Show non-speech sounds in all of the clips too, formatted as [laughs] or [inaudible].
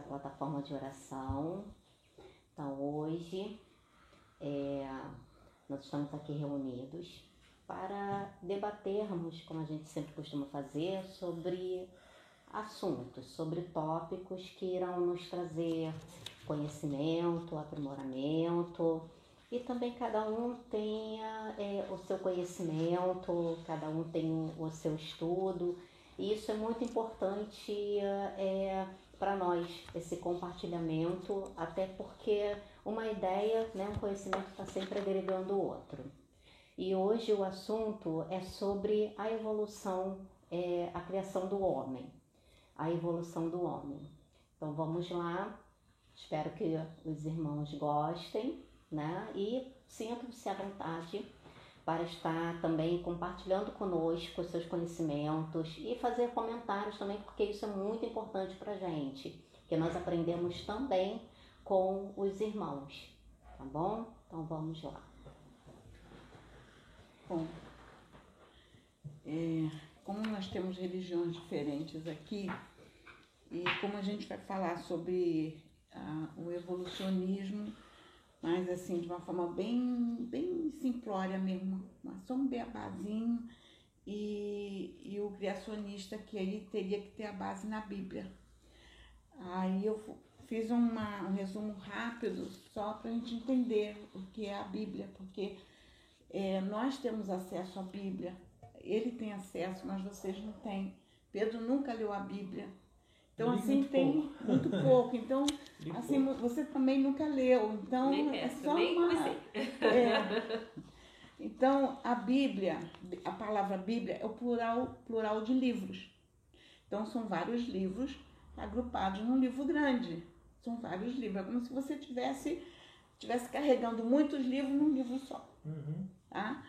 nossa plataforma de oração. Então, hoje é, nós estamos aqui reunidos para debatermos, como a gente sempre costuma fazer, sobre assuntos, sobre tópicos que irão nos trazer conhecimento, aprimoramento e também cada um tenha é, o seu conhecimento, cada um tem o seu estudo. E isso é muito importante é, para nós, esse compartilhamento, até porque uma ideia, né, um conhecimento está sempre agregando o outro. E hoje o assunto é sobre a evolução, é, a criação do homem, a evolução do homem. Então vamos lá, espero que os irmãos gostem né? E sintam-se à vontade para estar também compartilhando conosco os seus conhecimentos e fazer comentários também, porque isso é muito importante para a gente, que nós aprendemos também com os irmãos, tá bom? Então vamos lá. Bom, é, como nós temos religiões diferentes aqui, e como a gente vai falar sobre ah, o evolucionismo, mas assim, de uma forma bem, bem simplória mesmo, só um beabazinho e, e o criacionista que aí teria que ter a base na Bíblia. Aí eu fiz uma, um resumo rápido só para a gente entender o que é a Bíblia, porque é, nós temos acesso à Bíblia, ele tem acesso, mas vocês não têm. Pedro nunca leu a Bíblia, então, assim, muito tem pouco. muito pouco. Então, [laughs] assim, pouco. você também nunca leu. Então, nem é só uma... [laughs] É. [laughs] Então, a Bíblia, a palavra Bíblia é o plural, plural de livros. Então, são vários livros agrupados num livro grande. São vários livros. É como se você tivesse, tivesse carregando muitos livros num livro só. Uhum. Tá?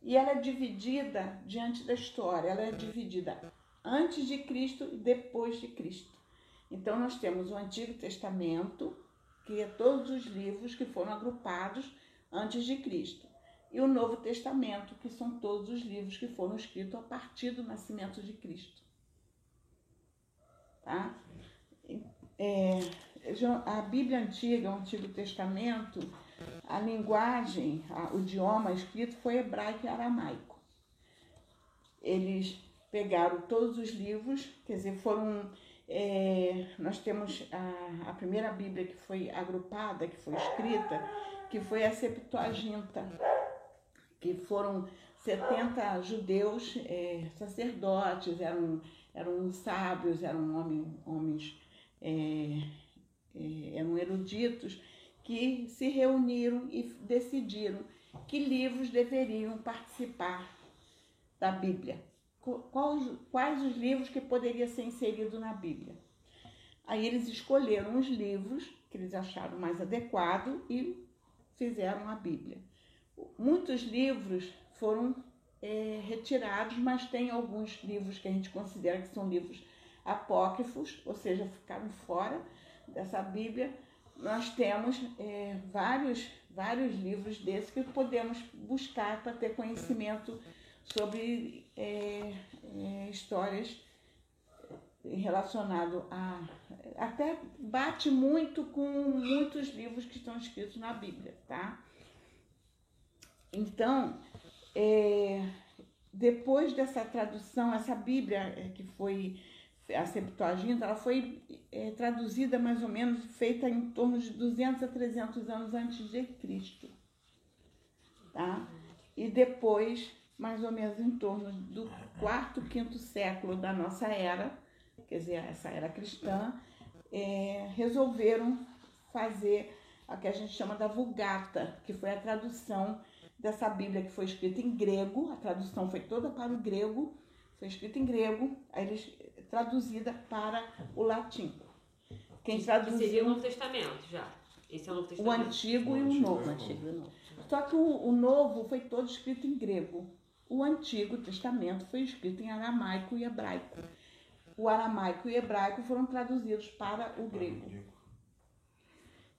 E ela é dividida diante da história. Ela é dividida antes de Cristo e depois de Cristo. Então nós temos o Antigo Testamento, que é todos os livros que foram agrupados antes de Cristo, e o Novo Testamento, que são todos os livros que foram escritos a partir do nascimento de Cristo. Tá? É, a Bíblia Antiga, o Antigo Testamento, a linguagem, o idioma escrito foi hebraico e aramaico. Eles pegaram todos os livros, quer dizer, foram. É, nós temos a, a primeira Bíblia que foi agrupada, que foi escrita, que foi a Septuaginta, que foram 70 judeus é, sacerdotes, eram, eram sábios, eram homens, é, é, eram eruditos, que se reuniram e decidiram que livros deveriam participar da Bíblia quais, quais os livros que poderia ser inserido na Bíblia. Aí eles escolheram os livros que eles acharam mais adequado e fizeram a Bíblia. Muitos livros foram é, retirados, mas tem alguns livros que a gente considera que são livros apócrifos, ou seja, ficaram fora dessa Bíblia. Nós temos é, vários, vários livros desses que podemos buscar para ter conhecimento sobre é, é, histórias relacionado a até bate muito com muitos livros que estão escritos na Bíblia, tá? Então, é, depois dessa tradução, essa Bíblia é, que foi a Septuaginta, ela foi é, traduzida mais ou menos, feita em torno de 200 a 300 anos antes de Cristo, tá? E depois mais ou menos em torno do quarto, quinto século da nossa era, quer dizer, essa era cristã, é, resolveram fazer a que a gente chama da Vulgata, que foi a tradução dessa Bíblia que foi escrita em grego, a tradução foi toda para o grego, foi escrita em grego, aí eles traduzida para o latim. Quem traduziu seria o Novo Testamento já. Esse é o Novo Testamento. O Antigo o e o Novo. O Antigo e o Novo. Só que o, o Novo foi todo escrito em grego. O Antigo Testamento foi escrito em aramaico e hebraico. O aramaico e hebraico foram traduzidos para o grego.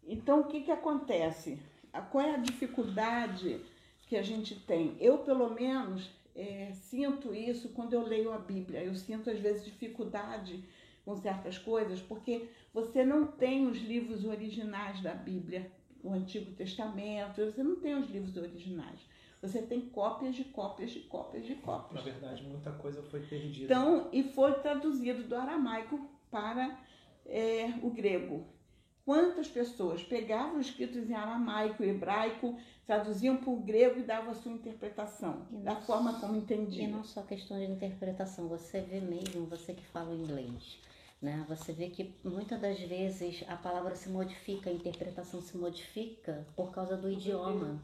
Então, o que, que acontece? Qual é a dificuldade que a gente tem? Eu, pelo menos, é, sinto isso quando eu leio a Bíblia. Eu sinto, às vezes, dificuldade com certas coisas, porque você não tem os livros originais da Bíblia, o Antigo Testamento, você não tem os livros originais. Você tem cópias de cópias de cópias de cópias. Na verdade, muita coisa foi perdida. Então, e foi traduzido do aramaico para é, o grego. Quantas pessoas pegavam escritos em aramaico e hebraico, traduziam para o grego e davam a sua interpretação, E da forma só- como E entendiam. não só questão de interpretação, você vê mesmo, você que fala o inglês, né? Você vê que muitas das vezes a palavra se modifica, a interpretação se modifica por causa do idioma.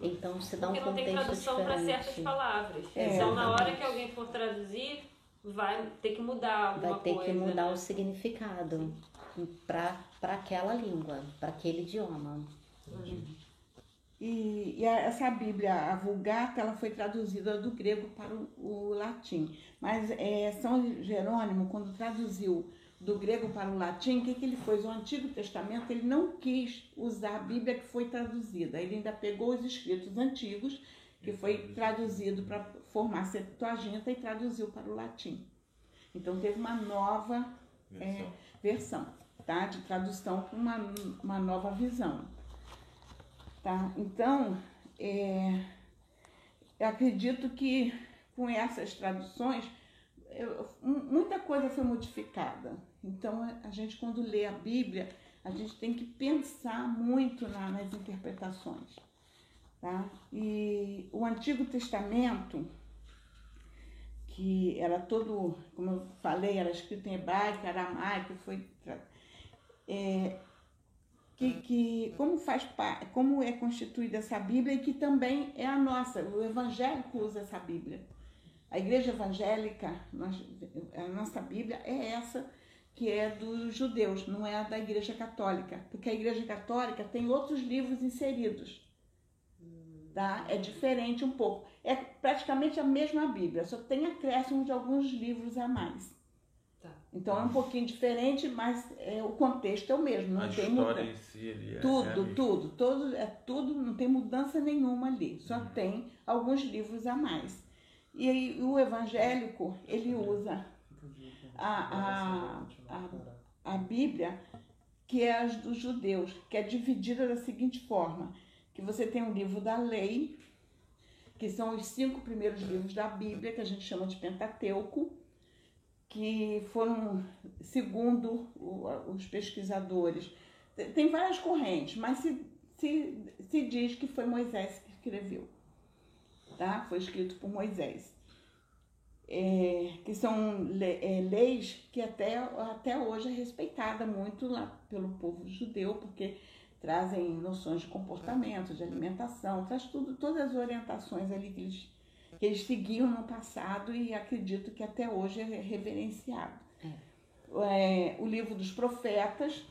Então se dá um Porque não tem contexto tradução para certas diferente. palavras. É, então, na hora que alguém for traduzir, vai ter que mudar alguma Vai ter coisa. que mudar né? o significado para aquela língua, para aquele idioma. E, e essa Bíblia, a Vulgata, ela foi traduzida do grego para o, o latim. Mas é, São Jerônimo, quando traduziu do grego para o latim, o que, que ele fez? O Antigo Testamento, ele não quis usar a Bíblia que foi traduzida. Ele ainda pegou os escritos antigos, que foi traduzido para formar Septuaginta e traduziu para o latim. Então teve uma nova é, versão, tá? De tradução para uma, uma nova visão. Tá? Então, é, eu acredito que com essas traduções, eu- mu- muita coisa foi modificada. Então, a- gente, quando lê a Bíblia, a gente tem que pensar muito na- nas interpretações. Tá? E o Antigo Testamento, que era todo, como eu falei, era escrito em hebraico, aramaico, foi é, que, que como faz como é constituída essa Bíblia e que também é a nossa, o evangélico usa essa Bíblia. A igreja evangélica, a nossa Bíblia é essa que é dos judeus, não é a da igreja católica, porque a igreja católica tem outros livros inseridos. Tá? É diferente um pouco. É praticamente a mesma Bíblia, só tem acréscimo de alguns livros a mais. Tá. Então é um pouquinho diferente, mas é, o contexto é o mesmo, não a tem história mudança. em si ele é, Tudo, tudo, todo, é tudo, não tem mudança nenhuma ali, só Uhum. tem alguns livros a mais. E aí, o evangélico, ele usa a, a, a, a Bíblia, que é as dos judeus, que é dividida da seguinte forma, que você tem o livro da lei, que são os cinco primeiros livros da Bíblia, que a gente chama de Pentateuco, que foram, segundo os pesquisadores, tem- tem várias correntes, mas se, se, se diz que foi Moisés que escreveu, tá? Foi escrito por Moisés. É, que são é, leis que até, até hoje é respeitada muito lá pelo povo judeu, porque trazem noções de comportamento, de alimentação, traz tudo, todas as orientações ali que eles, que eles seguiam no passado e acredito que até hoje é reverenciado. É, o livro dos profetas,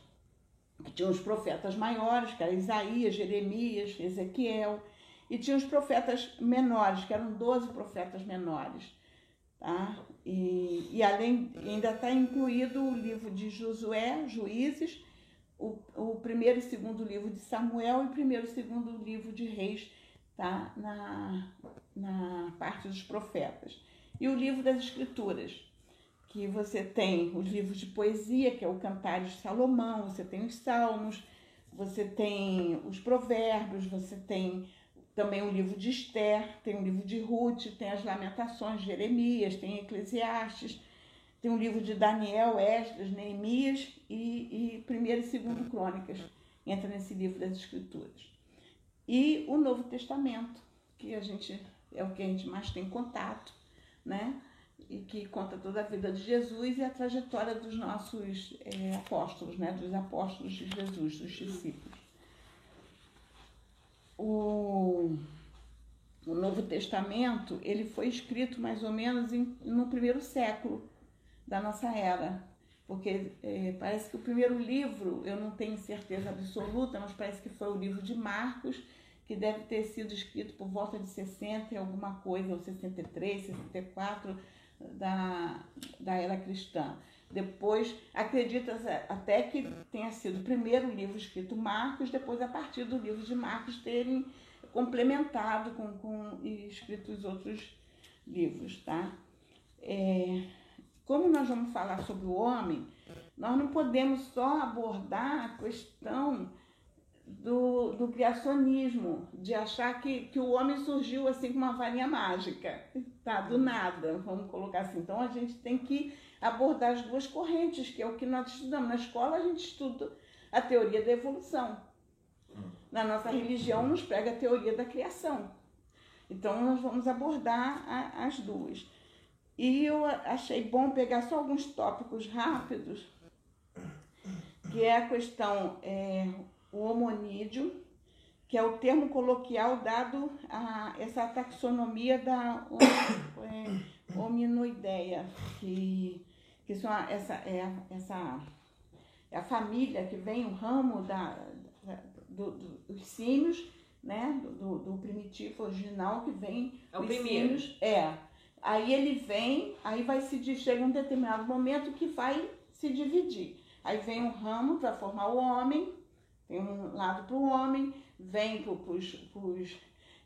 que tinha os profetas maiores, que eram Isaías, Jeremias, Ezequiel, e tinha os profetas menores, que eram 12 profetas menores. Tá? E, e além, ainda está incluído o livro de Josué, Juízes, o, o primeiro e segundo livro de Samuel e o primeiro e segundo livro de Reis, tá? na, na parte dos profetas. E o livro das Escrituras, que você tem os livros de poesia, que é o Cantares de Salomão, você tem os Salmos, você tem os Provérbios, você tem também o livro de Esther, tem o livro de Ruth, tem as Lamentações de Jeremias, tem Eclesiastes, tem o livro de Daniel, Esdras, Neemias e, e 1 e 2 Crônicas, entra nesse livro das Escrituras. E o Novo Testamento, que a gente é o que a gente mais tem contato, né? E que conta toda a vida de Jesus e a trajetória dos nossos eh, apóstolos, né? Dos apóstolos de Jesus, dos discípulos. O, o Novo Testamento, ele foi escrito mais ou menos em, no primeiro século da nossa era, porque eh, parece que o primeiro livro, eu não tenho certeza absoluta, mas parece que foi o livro de Marcos, que deve ter sido escrito por volta de 60 e alguma coisa, ou 63, 64, da, da era cristã. Depois, acredita até que tenha sido o primeiro livro escrito Marcos, depois, a partir do livro de Marcos, terem complementado com, com e escrito os outros livros, tá? É, como nós vamos falar sobre o homem, nós não podemos só abordar a questão do, do criacionismo, de achar que, que o homem surgiu assim com uma varinha mágica, tá? Do nada, vamos colocar assim. Então a gente tem que abordar as duas correntes, que é o que nós estudamos. Na escola a gente estuda a teoria da evolução. Na nossa religião nos prega a teoria da criação. Então nós vamos abordar a, as duas. E eu achei bom pegar só alguns tópicos rápidos, que é a questão é, o homonídeo, que é o termo coloquial dado a essa taxonomia da [coughs] é, hominoideia, que, que são a, essa, é, essa é a família que vem, o ramo da, da do, do, dos símios, né, do, do, primitivo original que vem é o primeiro. símios. É. Aí ele vem, aí vai se chega um determinado momento que vai se dividir. Aí vem um ramo para formar o homem, tem um lado para o homem, vem para os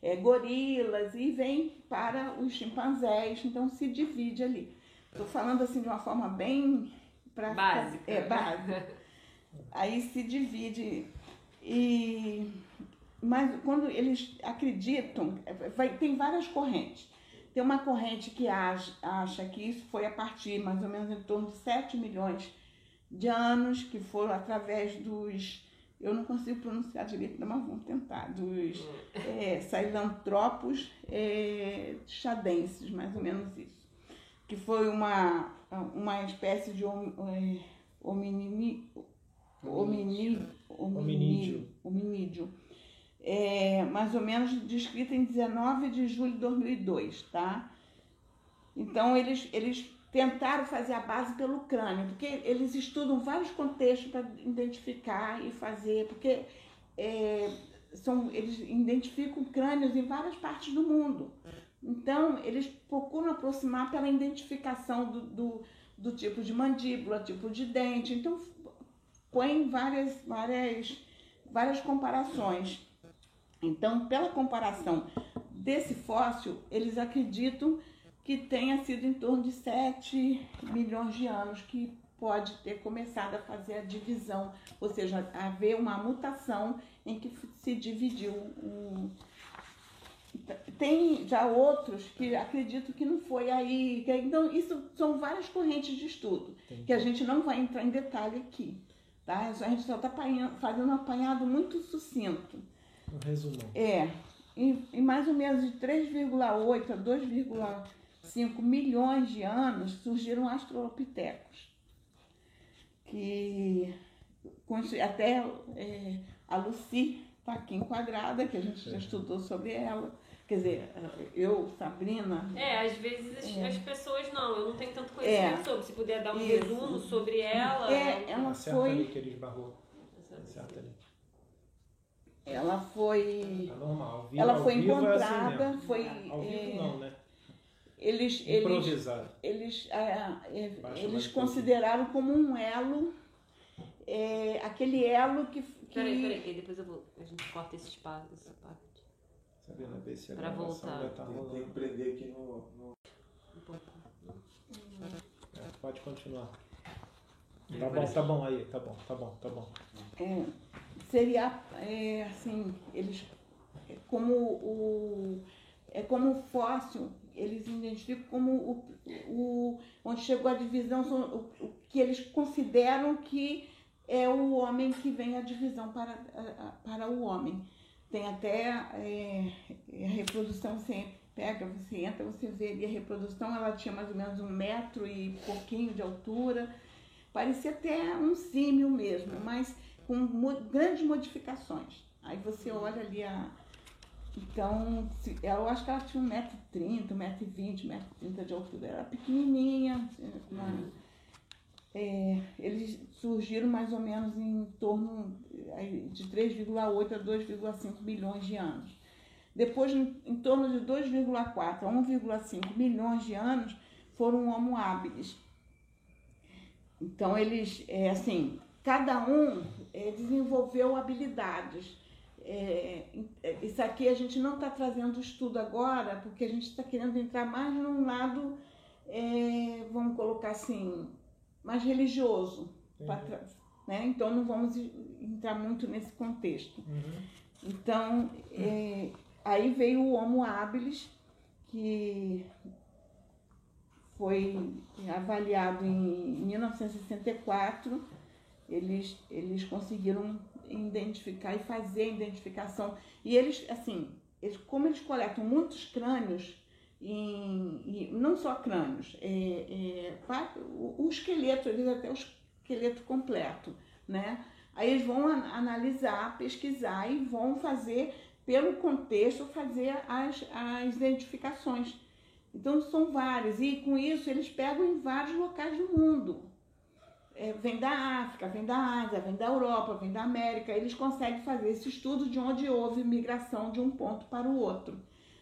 é, gorilas e vem para os chimpanzés, então se divide ali. Estou falando assim de uma forma bem pra, básica. É, básica. [laughs] Aí se divide. E, mas quando eles acreditam, vai, tem várias correntes. Tem uma corrente que acha, acha que isso foi a partir mais ou menos em torno de 7 milhões de anos, que foram através dos eu não consigo pronunciar direito, mas vamos tentar, dos é, sailantropos é, chadenses, mais ou menos isso. Que foi uma, uma espécie de é, hominini, hominídeo, hominídeo, hominídeo é, mais ou menos descrita em 19 de julho de 2002, tá? Então, eles, eles tentaram fazer a base pelo crânio, porque eles estudam vários contextos para identificar e fazer, porque é, são, eles identificam crânios em várias partes do mundo. Então, eles procuram aproximar pela identificação do, do, do tipo de mandíbula, tipo de dente. Então, põem várias, várias, várias comparações. Então, pela comparação desse fóssil, eles acreditam que tenha sido em torno de 7 milhões de anos que pode ter começado a fazer a divisão, ou seja, haver uma mutação em que se dividiu um... Tem já outros que acredito que não foi aí. Que, então, isso são várias correntes de estudo, Entendi. que a gente não vai entrar em detalhe aqui. Tá? A gente só está fazendo um apanhado muito sucinto. Um resumo. É. Em, em mais ou menos de 3,8 a 2,8 5 milhões de anos surgiram astrolopitecos, que até é, a Lucy está aqui enquadrada, que a gente já estudou sobre ela. Quer dizer, eu, Sabrina. É, às vezes as, é. as pessoas não, eu não tenho tanto conhecimento é. sobre. Se puder dar um Isso. resumo sobre ela. É, ela foi. Ali que ele esbarrou. ali. Ela foi. Tá normal. Vivo, ela foi encontrada, é assim foi. Ao vivo é, não, né? eles eles eles, ah, eles consideraram como um elo é, aquele elo que, que peraí peraí depois eu vou a gente corta esse espaço essa parte Sabrina, vê se a pra voltar. tá rolando. tem que prender aqui no, no... É, pode continuar. Tá bom tá bom aí tá bom tá bom tá bom. É, seria é, assim eles como o é como o fóssil eles identificam como o, o onde chegou a divisão, o, o, que eles consideram que é o homem que vem a divisão para, para o homem. Tem até é, a reprodução, você pega, você entra, você vê ali a reprodução, ela tinha mais ou menos um metro e pouquinho de altura, parecia até um símio mesmo, mas com grandes modificações. Aí você olha ali a, então, eu acho que ela tinha 1,30m, 1,20m, 1,30m de altura. Era pequenininha. Assim, uma. É, eles surgiram mais ou menos em torno de 3,8 a 2,5 bilhões de anos. Depois, em, em torno de 2,4 a 1,5 milhões de anos, foram Homo habilis. Então, eles, é, assim, cada um é, desenvolveu habilidades é, é, isso aqui a gente não está trazendo estudo agora, porque a gente está querendo entrar mais num lado é, vamos colocar assim, mais religioso. Né? Então não vamos entrar muito nesse contexto. Uhum. Então, é, aí veio o Homo habilis, que foi avaliado em 1964. Eles, eles conseguiram identificar e fazer a identificação. E eles, assim, eles, como eles coletam muitos crânios, em, não só crânios, é, é, o, o, esqueleto, eles até o esqueleto completo, né? Aí eles vão analisar, pesquisar e vão fazer, pelo contexto, fazer as, as identificações. Então são vários, e com isso eles pegam em vários locais do mundo. É, vem da África, vem da Ásia, vem da Europa, vem da América. Eles conseguem fazer esse estudo de onde houve migração de um ponto para o outro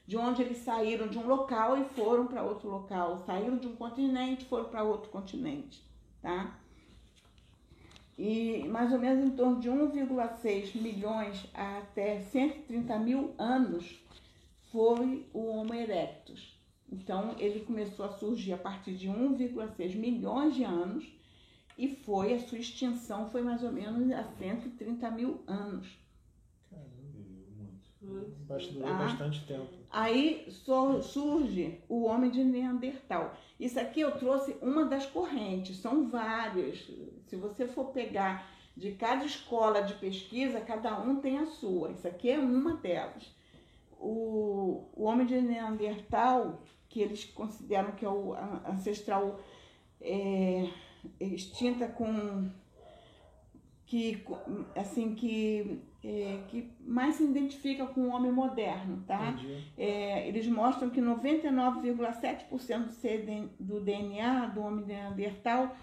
de onde eles saíram de um local e foram para outro local, saíram de um continente e foram para outro continente, tá? E mais ou menos em torno de 1,6 milhões até 130 mil anos foi o Homo erectus. Então ele começou a surgir a partir de 1,6 milhões de anos e foi a sua extinção foi mais ou menos a 130 mil anos. Durou tá? bastante tempo. Aí surge o homem de Neandertal. Isso aqui eu trouxe uma das correntes, são várias. Se você for pegar de cada escola de pesquisa, cada um tem a sua. Isso aqui é uma delas. O, o homem de Neandertal, que eles consideram que é o ancestral é, extinta com que assim que é, que mais se identifica com o homem moderno, tá? É, eles mostram que 99,7% do DNA do homem neandertal,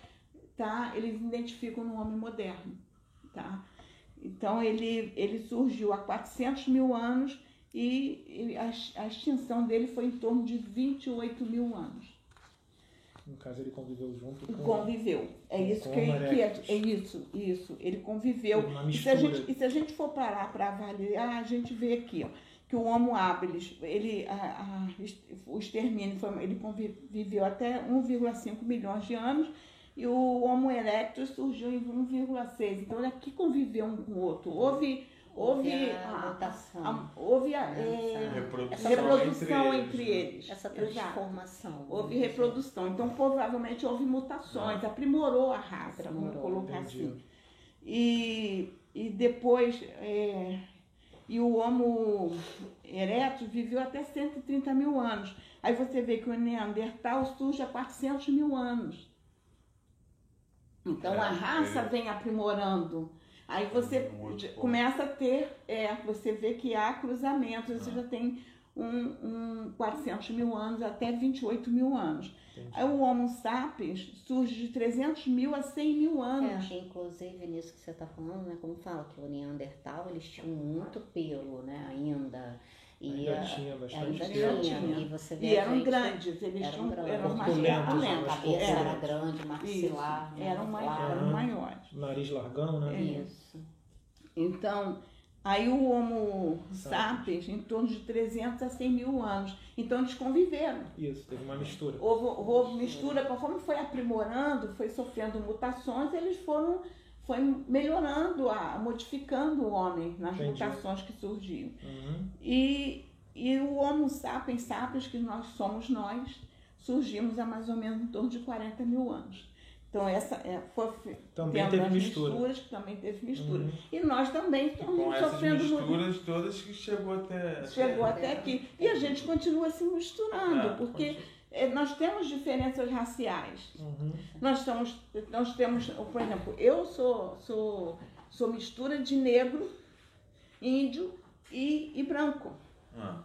tá? Eles identificam no homem moderno, tá? Então ele ele surgiu há 400 mil anos e a, a extinção dele foi em torno de 28 mil anos. No caso, ele conviveu junto com. Conviveu. É isso que, que é, é, isso, isso. Ele conviveu. E se, a gente, e se a gente for parar para avaliar, a gente vê aqui, ó, que o Homo habilis, ele, a, a, o extermínio, foi, ele conviveu até 1,5 milhões de anos e o Homo erectus surgiu em 1,6. Então, ele aqui conviveu um com o outro. Houve houve a, mutação, a, houve a, é, reprodução, reprodução entre, eles, entre eles. Essa transformação. Houve reprodução. Então, provavelmente houve mutações, ah. aprimorou a raça, aprimorou, vamos colocar entendi. assim. E, e depois, é, e o Homo erectus viveu até 130 mil anos. Aí você vê que o Neandertal surge há 400 mil anos. Então, é, a raça é. vem aprimorando Aí você começa a ter, é, você vê que há cruzamentos, você ah. já tem um, um 400 mil anos até 28 mil anos. Entendi. Aí o Homo sapiens surge de 300 mil a 100 mil anos. É, inclusive nisso que você está falando, né, como fala que o Neandertal, eles tinham muito pelo, né, ainda. E ainda tinha bastante ainda tinha. E, você vê e eram gente, grandes, eles eram, grandes. eram mais corpulentos. A cabeça era, era grande, maxilar. Isso, né, eram, mais, eram maiores. Nariz largão, né? Isso. Então, aí o Homo sapiens, em torno de 300 a 100 mil anos. Então, eles conviveram. Isso, teve uma mistura. Houve, houve mistura, conforme foi aprimorando, foi sofrendo mutações, eles foram foi melhorando, a, modificando o homem nas Entendi. mutações que surgiam. Uhum. E, e o Homo sapiens sapiens, que nós somos nós, surgimos há mais ou menos em torno de 40 mil anos. Então, essa é, foi também teve mistura. misturas, que também teve mistura. Uhum. E nós também estamos sofrendo misturas todas que chegou até chegou até aqui. E a gente continua se misturando, é, porque é, nós temos diferenças raciais. Uhum. Nós, estamos, nós temos, por exemplo, eu sou, sou, sou mistura de negro, índio e, e branco. Ah.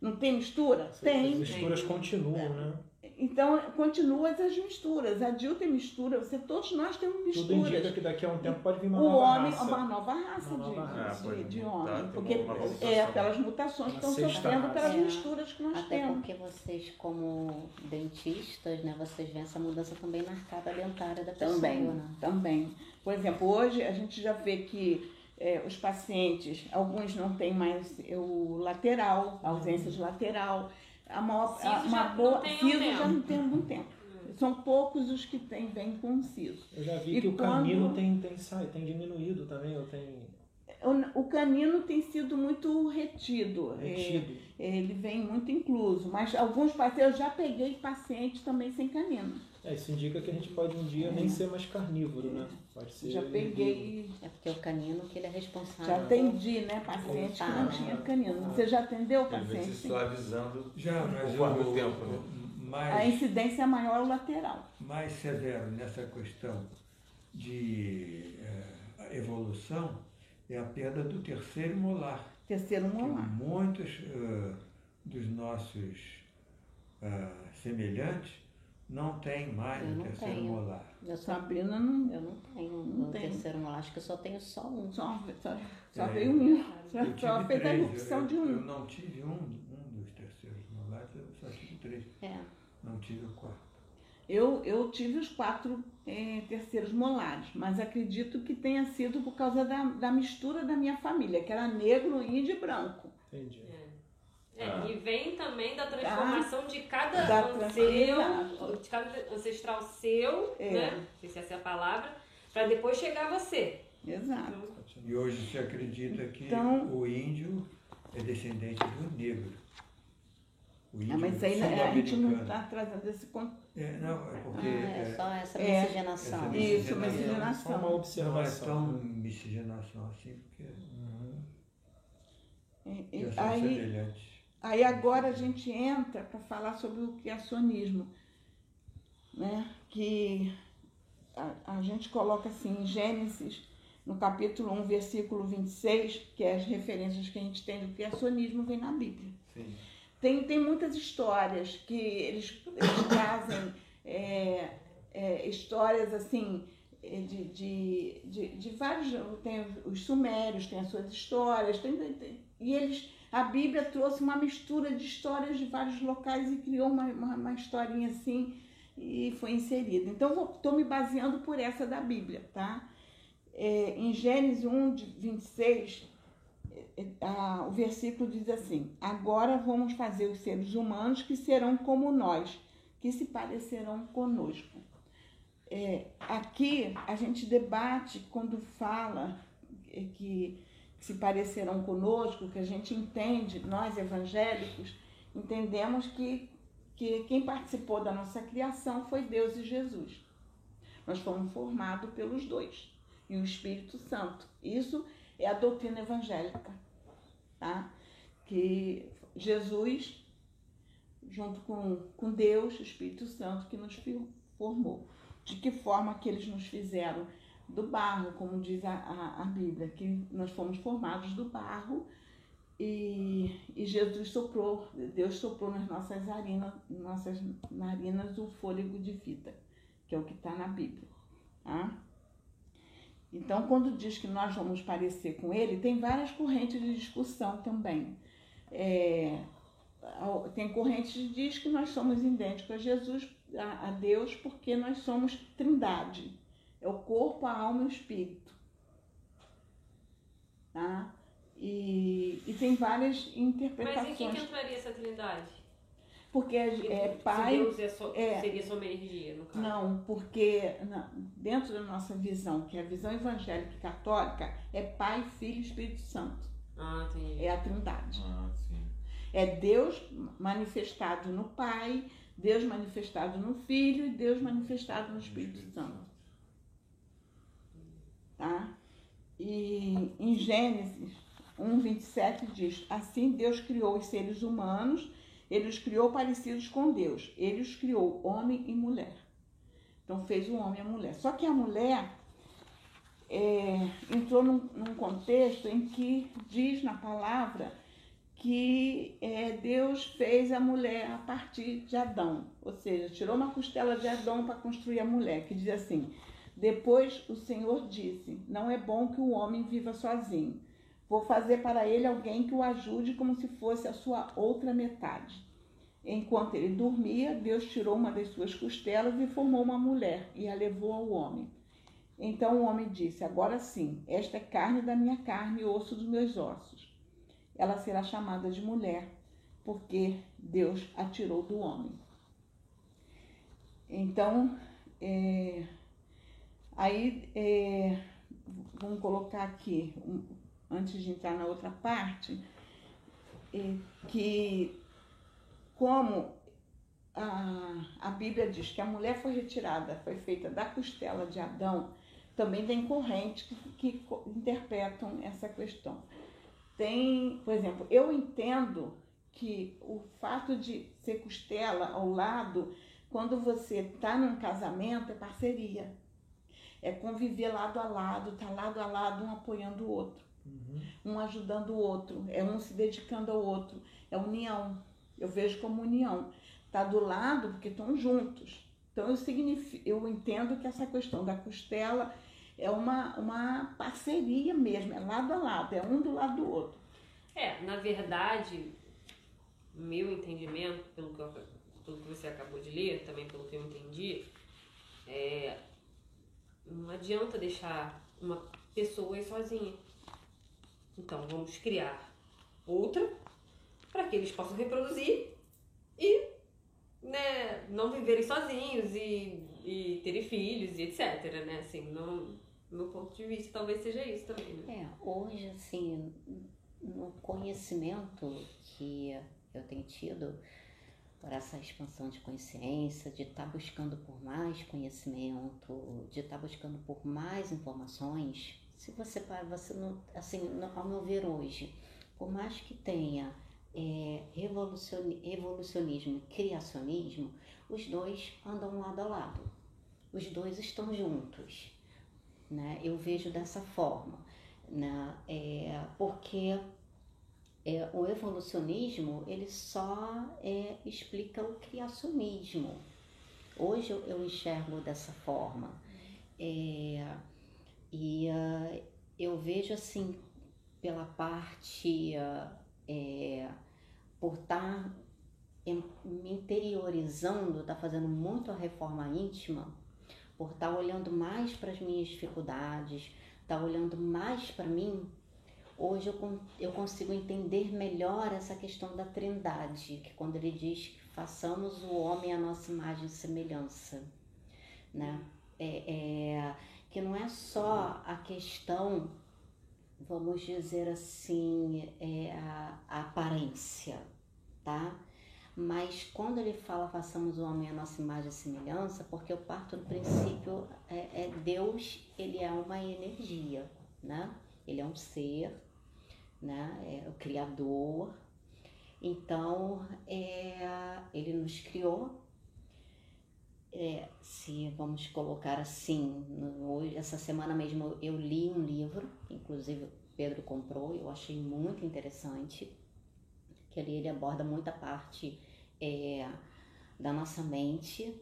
Não tem mistura? Sim, tem. As misturas continuam, né? Então, continua as misturas. A Dil tem mistura, você, todos nós temos misturas. Tudo indica que daqui a um tempo pode vir uma o nova homem, raça. Uma nova raça uma de, nova raça. de, de, de homem. Porque é pelas mutações que estão sofrendo, pelas é, misturas que nós até temos. porque vocês, como dentistas, né, vocês veem essa mudança também na arcada dentária da pessoa. Também, né? também. Por exemplo, hoje a gente já vê que é, os pacientes, alguns não têm mais o lateral, a ausência de lateral a maior, Siso a- uma já não boa. tem um já não tem algum tempo. São poucos os que tem, vêm com siso. Eu já vi E que o quando- canino tem, tem, sai, tem diminuído também, ou tem O, o canino tem sido muito retido. é, retido. ele vem muito incluso. Mas alguns pacientes, eu já peguei pacientes também sem canino. É, isso indica que a gente pode um dia nem ser mais carnívoro, né? Pode ser. Já peguei, É porque o canino que ele é responsável. já atendi, né, paciente que não tinha canino. Você já atendeu vezes paciente? se suavizando Já, mas conforme o, o tempo. Né? A mais, incidência é maior lateral. mais severo nessa questão de eh, evolução é a perda do terceiro molar. Terceiro molar. muitos eh, dos nossos ah, semelhantes não têm mais Eu o não terceiro tenho. molar. Eu só, Sabrina não. eu não tenho Não o tem. terceiro molar, acho que eu só tenho só um. Só, só, só É. veio um. Eu Só, só fez a erupção eu, de eu um. não tive um, um dos terceiros molares, eu só tive três. É. Não tive o quarto. Eu, eu tive os quatro eh, terceiros molares, mas acredito que tenha sido por causa da, da mistura da minha família, que era negro, índio e branco. Entendi. É, Ah. e vem também da transformação de cada Da seu, transformação. de cada ancestral seu, É. né? Não sei se essa é a palavra, para depois chegar a você. Exato. Continua. E hoje se acredita que Então- o índio é descendente do negro. O Ah, índio mas aí né, a gente não está trazendo esse ponto. É, não, é porque Ah, é é, só essa é, miscigenação. essa Isso, miscigenação. miscigenação. Só uma não é observação. tão miscigenação assim, porque eh, já são Aí, semelhantes. Aí agora a gente entra para falar sobre o criacionismo, né? que a, a gente coloca assim em Gênesis, no capítulo 1, versículo 26, que é as referências que a gente tem do criacionismo, vem na Bíblia. Sim. Tem, tem muitas histórias que eles, eles [coughs] trazem é, é, histórias assim é, de, de, de, de vários. Tem os sumérios, tem as suas histórias, tem- tem- e eles. A Bíblia trouxe uma mistura de histórias de vários locais e criou uma, uma, uma historinha assim e foi inserida. Então, estou me baseando por essa da Bíblia, tá? É, em Gênesis 1, de 26, ah, o versículo diz assim: Agora vamos fazer os seres humanos que serão como nós, que se parecerão conosco. É, aqui a gente debate quando fala é, que se parecerão conosco, que a gente entende, nós evangélicos, entendemos que, que quem participou da nossa criação foi Deus e Jesus. Nós fomos formados pelos dois e o Espírito Santo. Isso é a doutrina evangélica, tá? Que Jesus, junto com, com Deus, o Espírito Santo, que nos formou. De que forma que eles nos fizeram? Do barro, como diz a, a, a Bíblia, que nós fomos formados do barro e, e Jesus soprou, Deus soprou nas nossas narinas, nossas narinas o fôlego de vida, que é o que está na Bíblia. Tá? Então, quando diz que nós vamos parecer com ele, tem várias correntes de discussão também. É, tem correntes que diz que nós somos idênticos a Jesus, a, a Deus, porque nós somos trindade. É o corpo, a alma e o espírito. Tá? E, e tem várias Mas em interpretações. quem que entraria essa trindade? Porque é, Se pai, Deus é só, é. seria só uma energia, no caso. Não, porque na- dentro da nossa visão, que é a visão evangélica e católica, é Pai, Filho e Espírito Santo. Ah, entendi. É a trindade. Ah, sim. É Deus manifestado no Pai, Deus manifestado no Filho e Deus manifestado no Espírito Santo. Tá? E em Gênesis 1, 27 diz: Assim Deus criou os seres humanos, ele os criou parecidos com Deus. Ele os criou homem e mulher. Então fez o homem e a mulher. Só que a mulher é, entrou num, num contexto em que diz na palavra que é, Deus fez a mulher a partir de Adão, ou seja, tirou uma costela de Adão para construir a mulher, que diz assim: Depois o Senhor disse: Não é bom que o homem viva sozinho. Vou fazer para ele alguém que o ajude como se fosse a sua outra metade. Enquanto ele dormia, Deus tirou uma das suas costelas e formou uma mulher e a levou ao homem. Então o homem disse: Agora sim, esta é carne da minha carne e osso dos meus ossos ela será chamada de mulher, porque Deus a tirou do homem. Então, é, aí é, vamos colocar aqui, um, antes de entrar na outra parte, é, que como a, a Bíblia diz que a mulher foi retirada, foi feita da costela de Adão, também tem correntes que, que interpretam essa questão. Tem, por exemplo, eu entendo que o fato de ser costela ao lado, quando você está num casamento, é parceria. É conviver lado a lado, tá lado a lado, um apoiando o outro, uhum. um ajudando o outro, é um se dedicando ao outro, é união. Eu vejo como união. Tá do lado porque estão juntos. Então eu, significo, eu entendo que essa questão da costela é uma, uma parceria mesmo, é lado a lado, é um do lado do outro. É, na verdade, meu entendimento, pelo que, eu, pelo que você acabou de ler, também pelo que eu entendi, é, não adianta deixar uma pessoa aí sozinha. Então, vamos criar outra para que eles possam reproduzir e né, não viverem sozinhos e, e terem filhos e etc, né? Assim, não, meu ponto de vista talvez seja isso também, né? É, hoje, assim, no conhecimento que eu tenho tido por essa expansão de consciência, de estar tá buscando por mais conhecimento, de estar tá buscando por mais informações. Se você para, você não, assim, ao meu ver hoje, por mais que tenha é, evolucionismo e criacionismo, os dois andam lado a lado. Os dois estão juntos. Né? Eu vejo dessa forma. Né? É, porque é, o evolucionismo ele só é, explica o criacionismo. Hoje eu, eu enxergo dessa forma. É, e uh, eu vejo assim, pela parte, uh, por estar tá me interiorizando, estar tá fazendo muito a reforma íntima, por estar tá olhando mais para as minhas dificuldades, estar tá olhando mais para mim, hoje eu, eu consigo entender melhor essa questão da trindade, que quando ele diz que façamos o homem à nossa imagem e semelhança, né? É, é, que não é só a questão, vamos dizer assim, é a, a aparência, tá? Mas quando ele fala façamos o homem à nossa imagem e semelhança, porque eu parto do princípio é, é Deus, ele é uma energia, né? Ele é um ser né? É o Criador. Então, é, ele nos criou. É, se vamos colocar assim, no, essa semana mesmo eu li um livro, inclusive Pedro comprou, eu achei muito interessante, que ali ele aborda muita parte é, da nossa mente,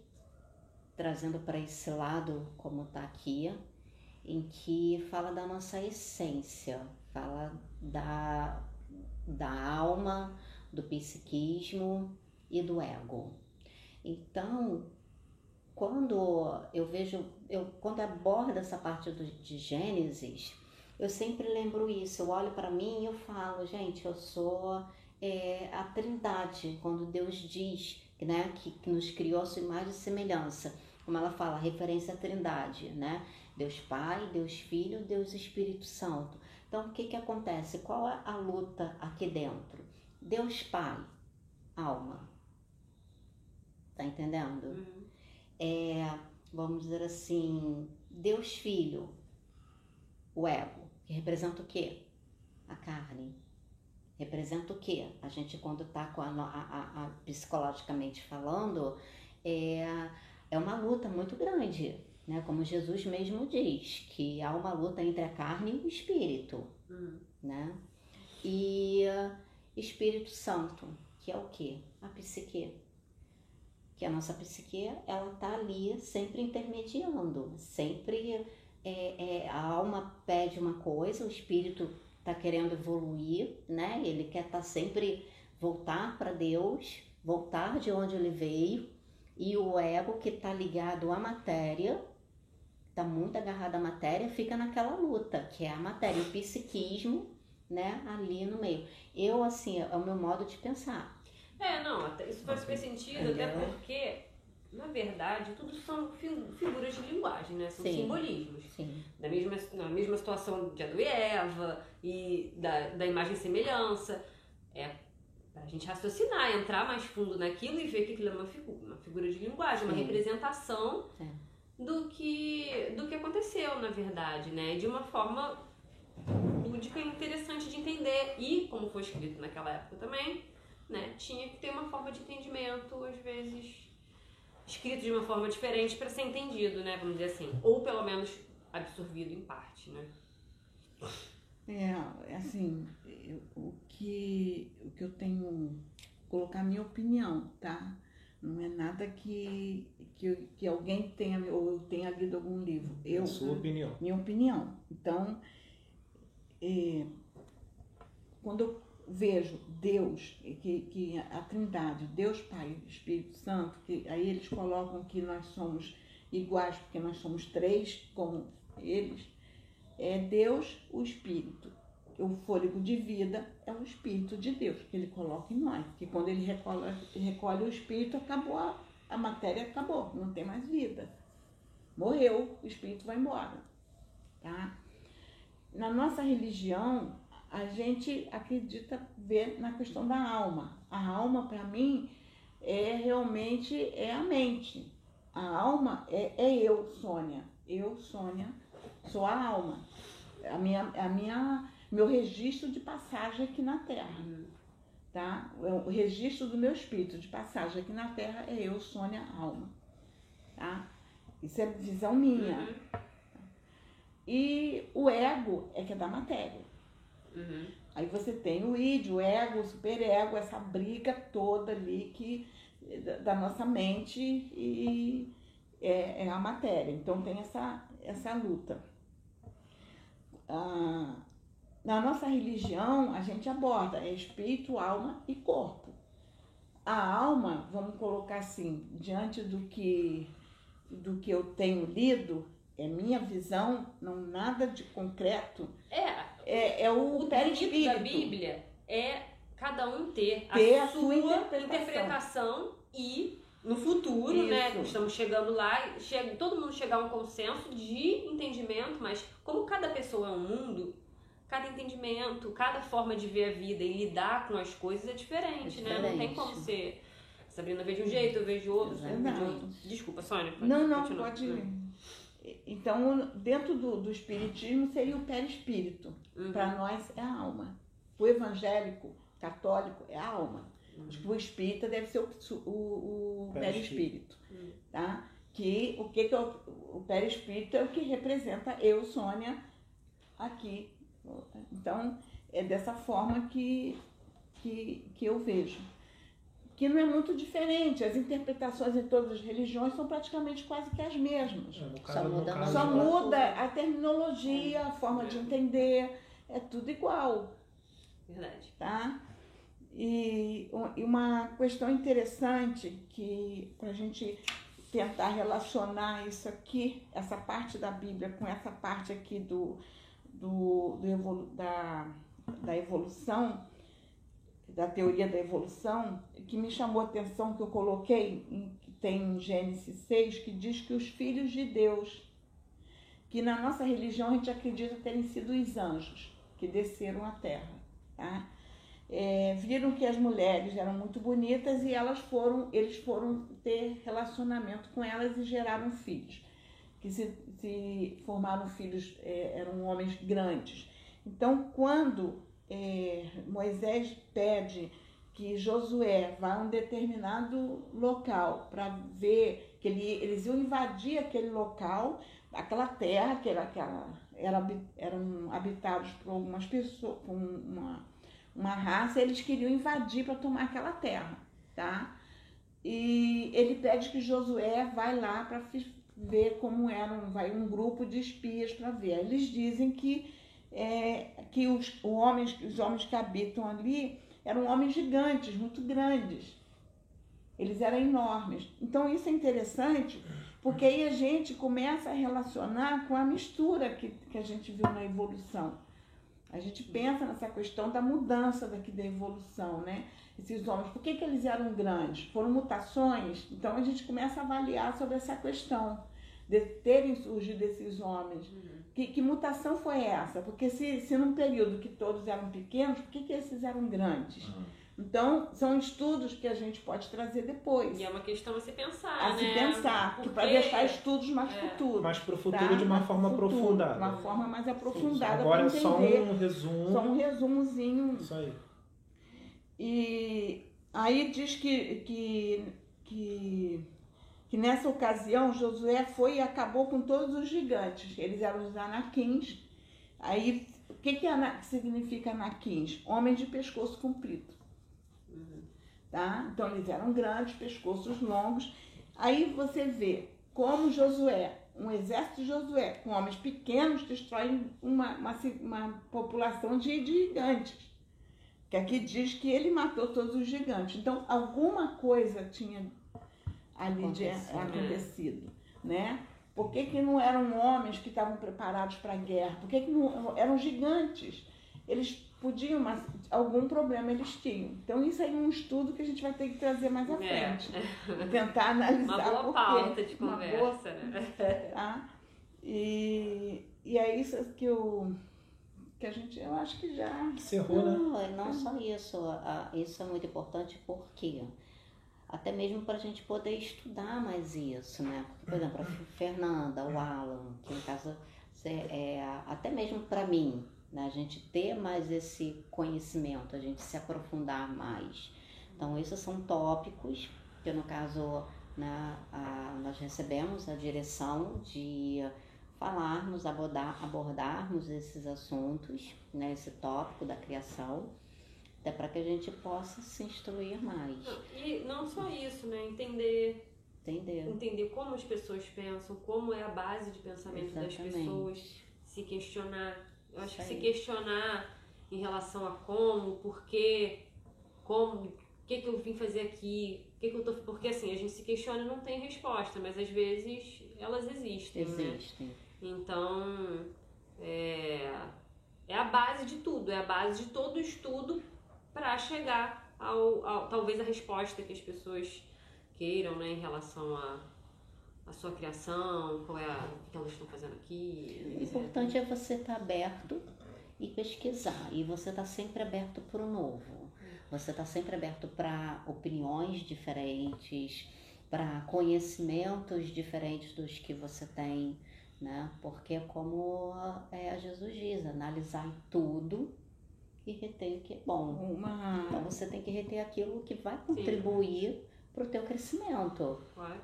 trazendo para esse lado, como está aqui, em que fala da nossa essência, fala da, da alma, do psiquismo e do ego. Então, quando eu vejo, eu quando abordo essa parte do, de Gênesis, eu sempre lembro isso. Eu olho para mim e eu falo, gente, eu sou é, a Trindade. Quando Deus diz, né, que, que nos criou a sua imagem e semelhança, como ela fala, referência à Trindade, né? Deus Pai, Deus Filho, Deus Espírito Santo. Então, o que, que acontece? Qual é a luta aqui dentro? Deus Pai, alma. Tá entendendo? Uhum. É, vamos dizer assim, Deus Filho, o ego, que representa o quê? A carne. Representa o quê? A gente, quando tá com a, a, a psicologicamente falando, é, é uma luta muito grande né? Como Jesus mesmo diz, que há uma luta entre a carne e o espírito, hum. né? E uh, Espírito Santo, que é o que? A psique. Que a nossa psique, ela tá ali sempre intermediando, sempre é, é, a alma pede uma coisa, o espírito tá querendo evoluir, né? Ele quer estar tá sempre voltar para Deus, voltar de onde ele veio, e o ego que está ligado à matéria, está muito agarrado à matéria, fica naquela luta, que é a matéria, o psiquismo, né, ali no meio. Eu, assim, é o meu modo de pensar. É, não, isso faz super sentido, até porque, na verdade, tudo são fi- figuras de linguagem, né? São Sim. simbolismos. Sim, Da mesma, na mesma situação de Adão e Eva e da, da imagem e semelhança. É pra gente raciocinar, entrar mais fundo naquilo e ver que aquilo é uma, figu uma figura de linguagem, uma Sim. representação É. do que, do que aconteceu, na verdade, né? De uma forma lúdica e interessante de entender. E, como foi escrito naquela época também, né? Tinha que ter uma forma de entendimento, às vezes escrito de uma forma diferente para ser entendido, né? Vamos dizer assim. Ou pelo menos absorvido em parte, né? É, assim, eu- o que, o que eu tenho, colocar minha opinião, tá? Não é nada que, que, que alguém tenha, ou eu tenha lido algum livro. Eu, A sua opinião. minha opinião. Então, é, quando eu vejo Deus, que, que a Trindade, Deus Pai e Espírito Santo, que aí eles colocam que nós somos iguais, porque nós somos três com eles, é Deus, o Espírito. O fôlego de vida é o Espírito de Deus, que ele coloca em nós. Que quando ele recolhe, recolhe o Espírito, acabou a, a matéria, acabou, não tem mais vida. Morreu, o Espírito vai embora. Tá? Na nossa religião, a gente acredita ver na questão da alma. A alma, para mim, é realmente é a mente. A alma é, é eu, Sônia. Eu, Sônia, sou a alma. A minha, a minha, meu registro de passagem aqui na Terra. Tá? O registro do meu espírito de passagem aqui na Terra é eu, Sônia, alma. Tá? Isso é visão minha. Uhum. E o ego é que é da matéria. Uhum. Aí você tem o id, o ego, o superego, essa briga toda ali que da, da nossa mente e é, é a matéria. Então tem essa, essa luta. Ah, na nossa religião, a gente aborda é espírito, alma e corpo. A alma, vamos colocar assim, diante do que, do que eu tenho lido, é minha visão, não nada de concreto, É, é, é o, o perispírito. da Bíblia é cada um ter, Ter a, sua sua interpretação. interpretação e no futuro, né, Isso. estamos chegando lá, chega, todo mundo chegar a um consenso de entendimento, mas como cada pessoa é um mundo, cada entendimento, cada forma de ver a vida e lidar com as coisas é diferente, É né? Não tem diferente. como ser Sabrina vê de um jeito, eu vejo de outro, vê de outro. Desculpa, Sônia. pode Não, não, continuar. pode. Então, dentro do, do espiritismo seria o perispírito. Uhum. Para nós é a alma. O evangélico, católico, é a alma. Uhum. O espírita deve ser o, o, o Perispírito. perispírito. Uhum. Tá? Que o que, que é o, o perispírito é o que representa eu, Sônia, aqui. Então, é dessa forma que, que, que eu vejo. Que não é muito diferente. As interpretações em todas as religiões são praticamente quase que as mesmas. É, Só caso, no muda caso, Só muda a terminologia, a forma de entender, é tudo igual, Verdade. tá? E, e uma questão interessante que para a gente tentar relacionar isso aqui, essa parte da Bíblia com essa parte aqui do, do, do evolu da, da evolução, da teoria da evolução, que me chamou a atenção, que eu coloquei, que tem em Gênesis 6, que diz que os filhos de Deus, que na nossa religião a gente acredita terem sido os anjos que desceram à terra, tá? É, viram que as mulheres eram muito bonitas e elas foram, eles foram ter relacionamento com elas e geraram filhos, que se, se formaram filhos, é, eram homens grandes. Então, quando é, Moisés pede que Josué vá a um determinado local para ver que ele, eles iam invadir aquele local, aquela terra que era aquela era, habi- eram habitados por algumas pessoas, por uma, uma raça, eles queriam invadir para tomar aquela terra, tá? E ele pede que Josué vai lá para ver como era, um- vai um grupo de espias para ver. Eles dizem que é, que os, homens, os homens que habitam ali eram homens gigantes, muito grandes. Eles eram enormes. Então isso é interessante, porque aí a gente começa a relacionar com a mistura que, que a gente viu na evolução. A gente pensa nessa questão da mudança daqui da evolução, né? Esses homens, por que, que eles eram grandes? Foram mutações? Então a gente começa a avaliar sobre essa questão de terem surgido esses homens. Que, que mutação foi essa? Porque se, se num período que todos eram pequenos, por que, que esses eram grandes? Então, são estudos que a gente pode trazer depois. E é uma questão a se pensar, A né? se pensar, que Porque- para deixar estudos mais É. futuros. Mas pro futuro tá? de uma Mais forma futuro, aprofundada. De uma forma mais aprofundada Agora para é só entender. um resumo. Só um resumozinho. Isso aí. E aí diz que, que, que, que nessa ocasião Josué foi e acabou com todos os gigantes. Eles eram os anaquins. Aí, o que, que significa anaquins? Homens de pescoço comprido. Tá? Então eles eram grandes, pescoços longos. Aí você vê como Josué, um exército de Josué, com homens pequenos, destrói uma, uma, uma população de, de gigantes. Que aqui diz que ele matou todos os gigantes. Então, alguma coisa tinha ali de- Acontecido. acontecido, né? Por que, que não eram homens que estavam preparados para a guerra? Por que, que não eram gigantes? Eles podiam, mas algum problema eles tinham. Então, isso aí é um estudo que a gente vai ter que trazer mais à É. frente. [laughs] Tentar analisar Uma boa pauta de Uma conversa, boa né? [laughs] tá? E, e é isso que eu que a gente, eu acho que já Encerrou, né? Não, é não só isso. isso é muito importante porque até mesmo para a gente poder estudar mais isso, né? Por exemplo, a Fernanda, o Alan, que no caso é, até mesmo para mim, né? A gente ter mais esse conhecimento, a gente se aprofundar mais. Então, esses são tópicos que no caso né, a- nós recebemos a direção de falarmos, abordar, abordarmos esses assuntos, né, esse tópico da criação, até para que a gente possa se instruir mais, E não só isso, né? Entender, entendeu? entender como as pessoas pensam, como é a base de pensamento das Exatamente. pessoas, se questionar. Eu acho que se questionar em relação a como, porquê, como, o que, que eu vim fazer aqui, o que, que eu tô. Porque assim, a gente se questiona e não tem resposta, mas às vezes elas existem, né? Existem. Então, é, é a base de tudo, é a base de todo estudo para chegar ao, ao- talvez a resposta que as pessoas queiram, né, em relação à a, sua criação, qual é a, o que elas estão fazendo aqui. O importante é você estar aberto e pesquisar. E você está sempre aberto para o novo. Você está sempre aberto para opiniões diferentes, para conhecimentos diferentes dos que você tem, né? Porque como é, a Jesus diz, analisar tudo e reter o que é bom. uma Então você tem que reter aquilo que vai contribuir para o teu crescimento. Claro.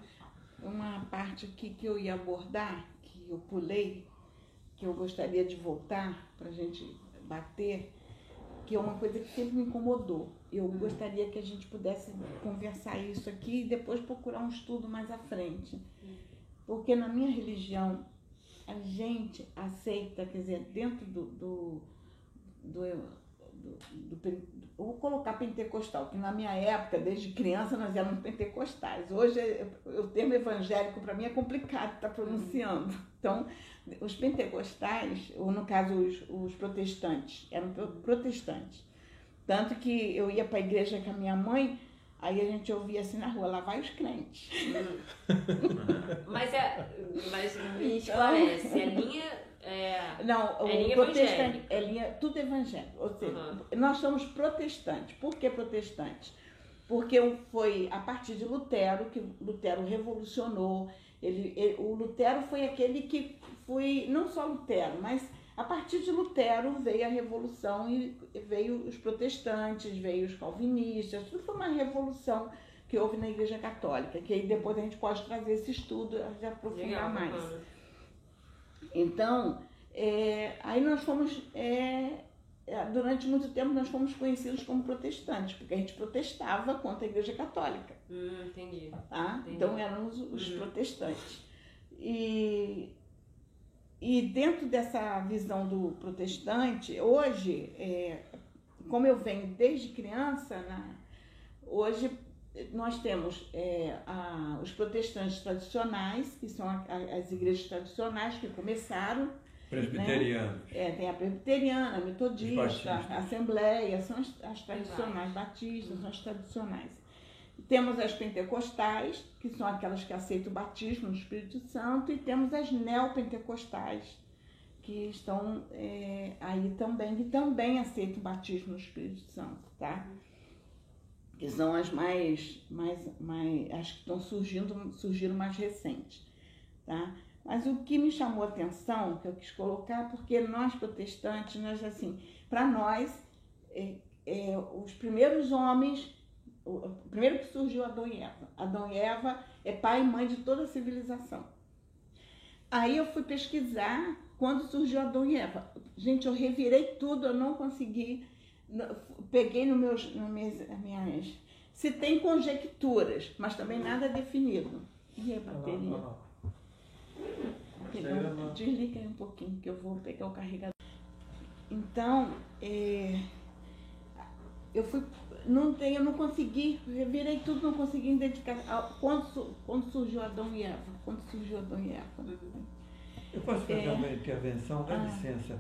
uma parte aqui que eu ia abordar, que eu pulei, que eu gostaria de voltar para a gente bater, que é uma coisa que sempre me incomodou. Eu gostaria que a gente pudesse conversar isso aqui e depois procurar um estudo mais à frente. Porque na minha religião, a gente aceita, quer dizer, dentro do. do, do, do, do vou colocar pentecostal, que na minha época, desde criança, nós éramos pentecostais. Hoje, é- o termo evangélico para mim é complicado estar pronunciando. Então, os pentecostais, ou no caso os, os protestantes, eram pro- protestantes. Tanto que eu ia para a igreja com a minha mãe, aí a gente ouvia assim na rua, lá vai os crentes. [laughs] Mas, é, mas me esclarece, a linha é, Não, o É linha protestante é linha, tudo evangélico. Ou seja, Uhum. nós somos protestantes. Por que protestantes? Porque foi a partir de Lutero que Lutero revolucionou. Ele, ele- o Lutero foi aquele que foi, não só Lutero, mas a partir de Lutero veio a revolução e veio os protestantes, veio os calvinistas, tudo foi uma revolução que houve na Igreja Católica, que aí depois a gente pode trazer esse estudo de aprofundar legal, mais. bacana. Então, é, aí nós fomos, é, é, durante muito tempo nós fomos conhecidos como protestantes, porque a gente protestava contra a Igreja Católica, Hum, entendi. tá? Entendi. Então éramos os Uhum. protestantes. E, e dentro dessa visão do protestante, hoje, é, como eu venho desde criança, né, hoje nós temos é, a- os protestantes tradicionais, que são a- a- as igrejas tradicionais que começaram, Presbiterianos. É, tem a presbiteriana, a metodista, a assembleia, são as, as tradicionais, batistas, são as tradicionais. Temos as pentecostais, que são aquelas que aceitam o batismo no Espírito Santo, e temos as neopentecostais, que estão é, aí também, que também aceitam o batismo no Espírito Santo, tá? Que são as mais, mais, mais as que estão surgindo, surgiram mais recentes, tá? Mas o que me chamou a atenção, que eu quis colocar, porque nós protestantes, nós assim, para nós, é, é, os primeiros homens, o, primeiro que surgiu Adão e Eva. Adão e Eva é pai e mãe de toda a civilização. Aí eu fui pesquisar quando surgiu Adão e Eva. Gente, eu revirei tudo, eu não consegui. Peguei no meus, no minhas, minhas. Se tem conjecturas, mas também nada definido. E a bateria? Então, desliga aí um pouquinho que eu vou pegar o carregador. Então, é, eu fui, não eu não consegui, revirei tudo, não consegui identificar quando, quando surgiu Adão e Eva, quando surgiu Adão e Eva. Eu posso fazer É. uma intervenção, dá Ah. licença.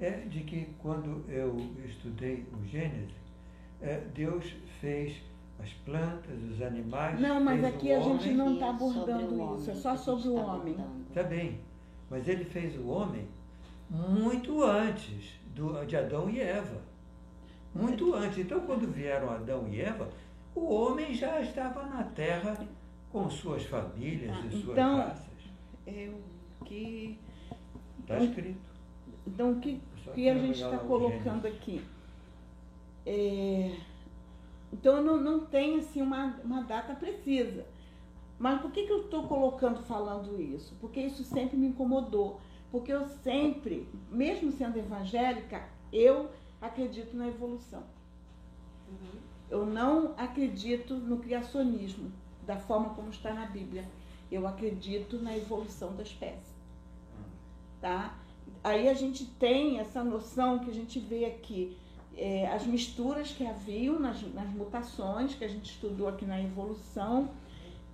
É de que quando eu estudei o Gênesis, é, Deus fez as plantas, os animais. Não, mas fez aqui o a gente homem. não está abordando isso, é só sobre o tá homem. abordando. Tá bem, mas ele fez o homem muito antes do, de Adão e Eva. Muito antes. Então, quando vieram Adão e Eva, o homem já estava na terra com suas famílias Ah, e suas então- raças. É o que, Está escrito. Então, o que, que a gente está colocando aqui? É, então não, não tem assim uma, uma data precisa. Mas por que, que eu estou colocando, falando isso? Porque isso sempre me incomodou. Porque eu sempre, mesmo sendo evangélica, eu acredito na evolução. Eu não acredito no criacionismo, da forma como está na Bíblia. Eu acredito na evolução da espécie. Tá? Aí a gente tem essa noção que a gente vê aqui, é, as misturas que haviam nas, nas mutações, que a gente estudou aqui na evolução,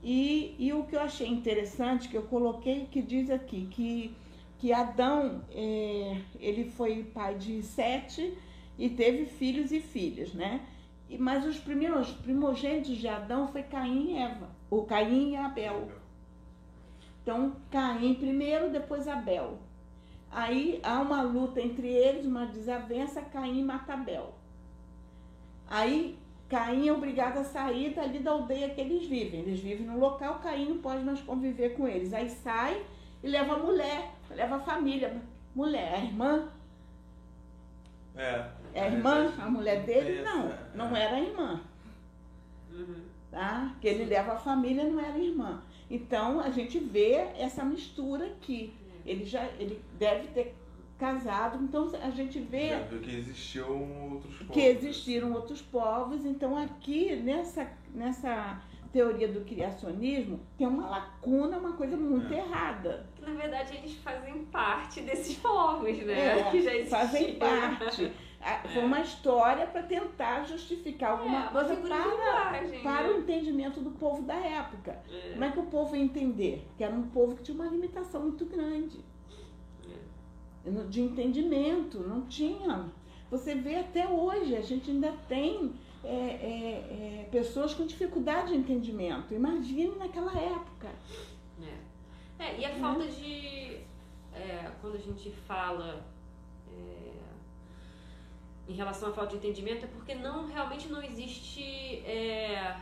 e, e o que eu achei interessante, que eu coloquei, que diz aqui, que, que Adão, é, ele foi pai de Sete e teve filhos e filhas, né? E- Mas os primeiros primogênitos de Adão foi Caim e Eva, ou Caim e Abel. Então, Caim primeiro, depois Abel. Aí há uma luta entre eles, uma desavença, Caim mata Abel. Aí Caim é obrigado a sair dali da aldeia que eles vivem. Eles vivem no local, Caim não pode mais conviver com eles. Aí sai e leva a mulher, leva a família. Mulher, a irmã, É. é a irmã, a mulher dele, não, é. não era a irmã. Uhum. tá? Que ele leva a família, não era irmã. Então a gente vê essa mistura aqui. Ele já ele deve ter casado, então a gente vê Já viu que existiam outros povos. que existiram outros povos. Então aqui nessa nessa teoria do criacionismo tem uma lacuna, uma coisa muito É. errada. Que, na verdade, eles fazem parte desses povos, né? É, que já existiam. fazem parte. [laughs] Foi uma história para tentar justificar alguma É, coisa de para, para né? o entendimento do povo da época. É. Como é que o povo ia entender? Que era um povo que tinha uma limitação muito grande No- de entendimento, não tinha. Você vê até hoje, a gente ainda tem é, é, é, pessoas com dificuldade de entendimento. Imagine naquela época. É. É, e a falta de. é, quando a gente fala é, em relação à falta de entendimento, é porque não realmente não existe é,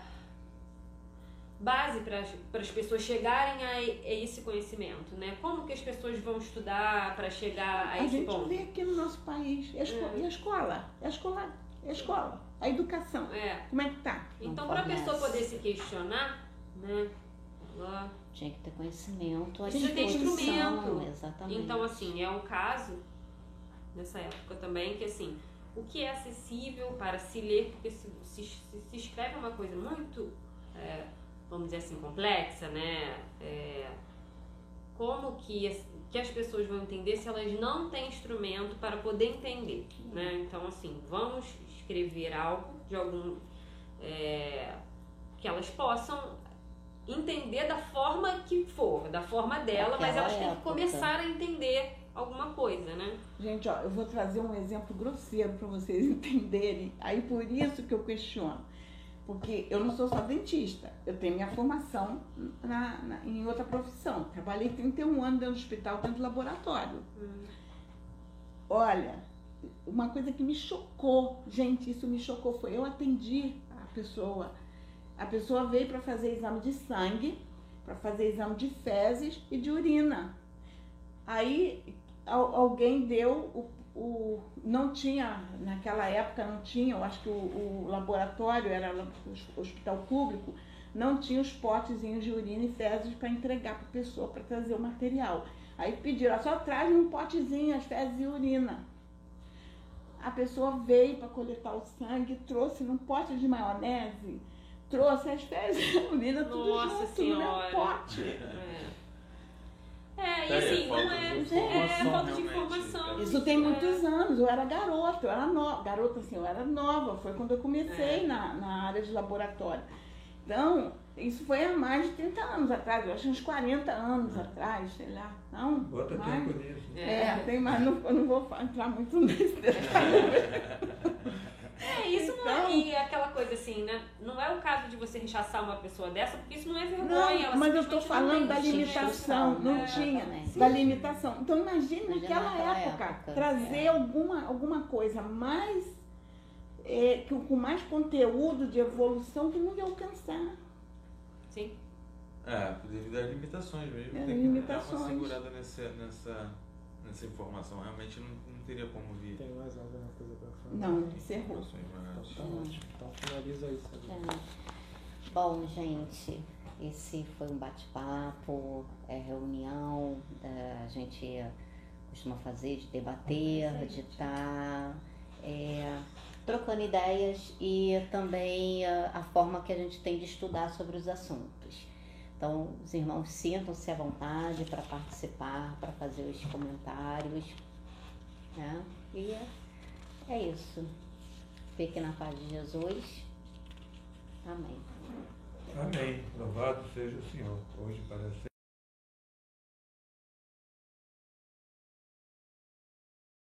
base para as pessoas chegarem a, a esse conhecimento, né? Como que as pessoas vão estudar para chegar a, A esse gente ponto? vê aqui no nosso país. E a, esco- É. e a escola? E a escola? E a escola? A educação? É. Como é que tá? Então, para a pessoa poder se questionar, né? ela Tinha que ter conhecimento, Precisa ter disposição, instrumento. Exatamente. Então, assim, é um caso, nessa época também, que assim, o que é acessível para se ler, porque se, se, se escreve uma coisa muito, é, vamos dizer assim, complexa, né? É, como que as, que as pessoas vão entender se elas não têm instrumento para poder entender, né? Então, assim, vamos escrever algo de algum... é, que elas possam entender da forma que for, da forma dela, mas Daquela elas têm que começar a entender alguma coisa, né? Gente, ó, eu vou trazer um exemplo grosseiro para vocês [laughs] entenderem. Aí por isso que eu questiono. Porque eu não sou só dentista, eu tenho minha formação na, na- em outra profissão. Trabalhei 31 anos dentro do hospital, dentro do laboratório. Olha, uma coisa que me chocou, gente, isso me chocou, foi eu atendi a pessoa. A pessoa veio para fazer exame de sangue, para fazer exame de fezes e de urina. Aí alguém deu o, o- não tinha naquela época não tinha eu acho que o, o laboratório era o hospital público não tinha os potezinhos de urina e fezes para entregar para a pessoa para trazer o material aí pediram só traz um potezinho as fezes e urina a pessoa veio para coletar o sangue trouxe num pote de maionese trouxe as fezes e a urina tudo Nossa junto no meu Senhora. pote É. É, e É, assim, não é, é falta de informação. cara. Isso tem muitos anos, eu era garota, eu era nova, garota assim, eu era nova, foi quando eu comecei É. na, na área de laboratório. Então, isso foi há mais de 30 anos atrás, eu acho uns 40 anos atrás, sei lá. Não, Bota mais. tempo nisso. É, tem mais, não, eu não vou entrar muito [laughs] nesse detalhe. [laughs] É, isso não Então- é. E aquela coisa assim, né? Não é o caso de você rechaçar uma pessoa dessa, porque isso não é vergonha. Não, ela mas eu estou falando não da limitação, não É, tinha, da limitação. Então imagine Imagina naquela naquela época, época, trazer é. alguma, alguma coisa mais, é, que- com mais conteúdo de evolução que não ia alcançar. Sim. É, devido às limitações mesmo. É, tem que limitações. dar uma segurada nessa, nessa, nessa informação. Realmente não, não teria como vir. Tem mais alguma coisa Não, encerrou. informações mais- Então tá ótimo. Então finaliza isso. É. Bom, gente, esse foi um bate-papo, é reunião, é, a gente costuma fazer de debater, de estar trocando ideias e também é, a forma que a gente tem de estudar sobre os assuntos. Então, os irmãos sintam-se à vontade para participar, para fazer os comentários. Né? E é, é isso. Fique na paz de Jesus. Amém. Amém. Louvado seja o Senhor, hoje para sempre.